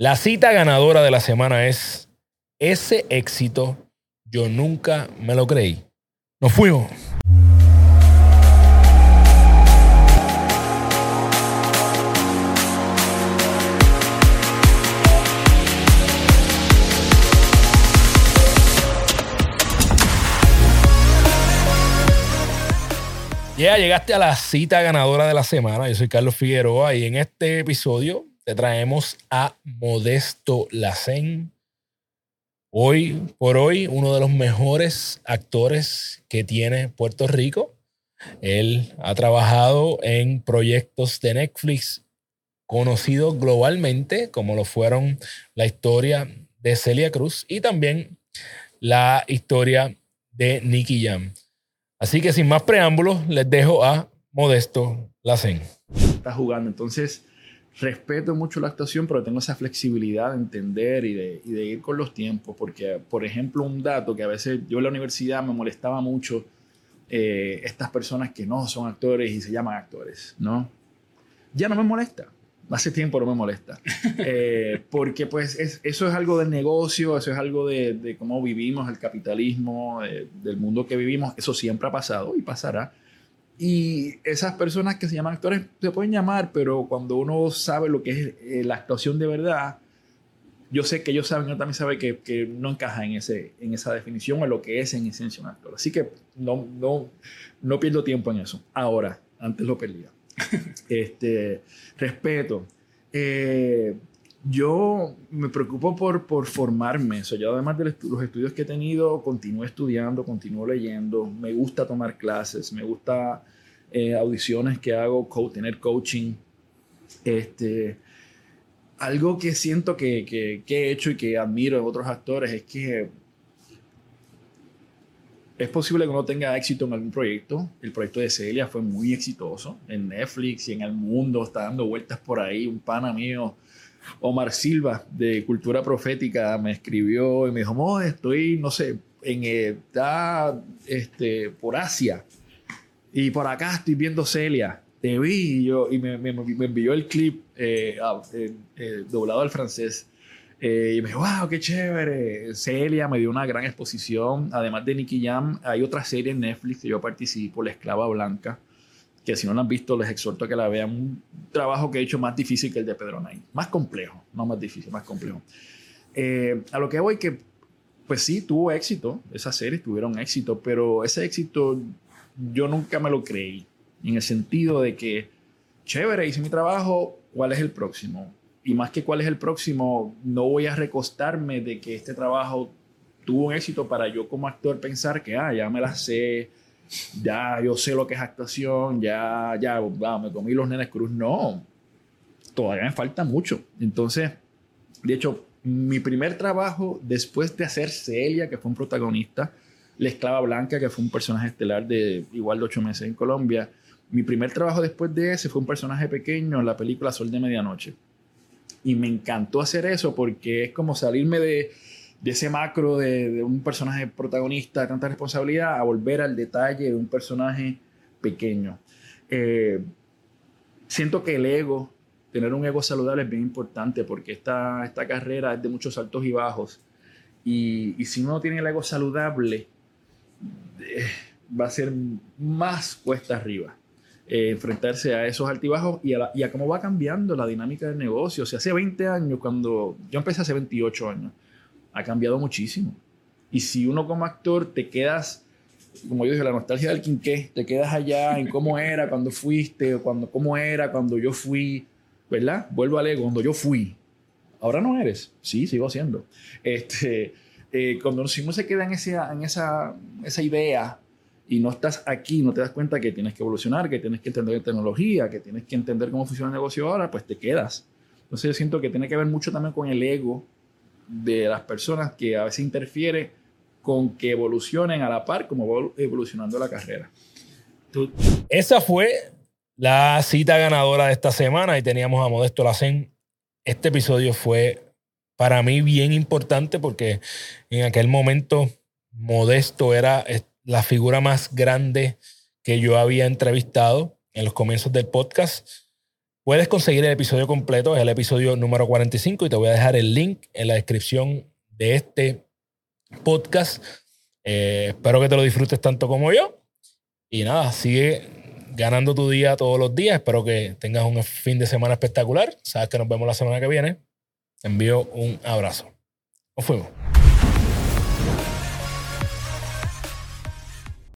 La cita ganadora de la semana es ese éxito yo nunca me lo creí. Nos fuimos. Ya llegaste a la cita ganadora de la semana. Yo soy Carlos Figueroa y en este episodio te traemos a Modesto Lacen. Hoy por hoy, uno de los mejores actores que tiene Puerto Rico. Él ha trabajado en proyectos de Netflix conocidos globalmente, como lo fueron la historia de Celia Cruz y también la historia de Nicky Jam. Así que sin más preámbulos, les dejo a Modesto Lacen. Está jugando, entonces respeto mucho la actuación, pero tengo esa flexibilidad de entender y de, ir con los tiempos, porque, por ejemplo, un dato que a veces yo en la universidad me molestaba mucho, eh, estas personas que no son actores y se llaman actores, ¿no? Ya no me molesta hace tiempo no me molesta. Eh, porque pues eso es algo del negocio, eso es algo de, cómo vivimos el capitalismo, del mundo que vivimos. Eso siempre ha pasado y pasará. Y esas personas que se llaman actores se pueden llamar, pero cuando uno sabe lo que es eh, la actuación de verdad, yo sé que ellos saben, yo también sabe que, que, no encaja en, ese, en esa definición o lo que es en esencia un actor. Así que no, no, no pierdo tiempo en eso. Ahora, antes lo perdía. este, respeto. Eh, yo me preocupo por, por formarme. Yo además de los estudios que he tenido, continúo estudiando, continúo leyendo. Me gusta tomar clases, me gusta eh, audiciones que hago, tener coaching. Este, algo que siento que, que, que he hecho y que admiro en otros actores es que es posible que uno tenga éxito en algún proyecto. El proyecto de Celia fue muy exitoso en Netflix y en el mundo. Está dando vueltas por ahí. Un pana mío, Omar Silva, de Cultura Profética, me escribió y me dijo, estoy, no sé, en está este, por Asia. Y por acá estoy viendo Celia. Te vi y, me, envió el clip eh, eh, doblado al francés. Eh, y me dijo, wow, qué chévere. Celia me dio una gran exposición. Además de Nicky Jam, hay otra serie en Netflix que yo participo, La Esclava Blanca, que si no la han visto, les exhorto a que la vean. Un trabajo que he hecho más difícil que el de Pedro Nay. Más complejo, no más difícil, más complejo. Eh, a lo que voy que, pues sí, tuvo éxito. Esas series tuvieron éxito, pero ese éxito yo nunca me lo creí. En el sentido de que, chévere, hice mi trabajo, ¿cuál es el próximo? y más que cuál es el próximo, no voy a recostarme de que este trabajo tuvo un éxito para yo como actor pensar que, ah, ya me la sé, ya yo sé lo que es actuación, ya, ya, me comí los nenes cruz. No, todavía me falta mucho. Entonces, de hecho, mi primer trabajo después de hacer Celia, que fue un protagonista, La Esclava Blanca, que fue un personaje estelar de igual de ocho meses en Colombia, mi primer trabajo después de ese fue un personaje pequeño en la película Sol de Medianoche y me encantó hacer eso porque es como salirme de, de ese macro de, un personaje protagonista de tanta responsabilidad a volver al detalle de un personaje pequeño. Eh, siento que el ego, tener un ego saludable es bien importante porque esta, esta carrera es de muchos altos y bajos. Y, y si uno tiene el ego saludable, eh, va a ser más cuesta arriba. Eh, enfrentarse a esos altibajos y a, y a, cómo va cambiando la dinámica del negocio. O sea, hace 20 años, cuando yo empecé hace 28 años, ha cambiado muchísimo. Y si uno como actor te quedas, como yo dije, la nostalgia del quinqué, te quedas allá en cómo era cuando fuiste, o cuando, cómo era cuando yo fui, ¿verdad? Vuelvo al ego, cuando yo fui. Ahora no eres. Sí, sigo siendo. Este, eh, cuando uno se queda en, esa, en esa, esa idea y no estás aquí, no te das cuenta que tienes que evolucionar, que tienes que entender tecnología, que tienes que entender cómo funciona el negocio ahora, pues te quedas. Entonces yo siento que tiene que ver mucho también con el ego de las personas que a veces interfiere con que evolucionen a la par como va evolucionando la carrera. Esa fue la cita ganadora de esta semana y teníamos a Modesto Lacen. Este episodio fue para mí bien importante porque en aquel momento Modesto era la figura más grande que yo había entrevistado en los comienzos del podcast, Puedes conseguir el episodio completo, es el episodio número 45 y te voy a dejar el link en la descripción de este podcast. Eh, espero que te lo disfrutes tanto como yo. Y nada, sigue ganando tu día todos los días. Espero que tengas un fin de semana espectacular. Sabes que nos vemos la semana que viene. Te envío un abrazo. Nos fuimos.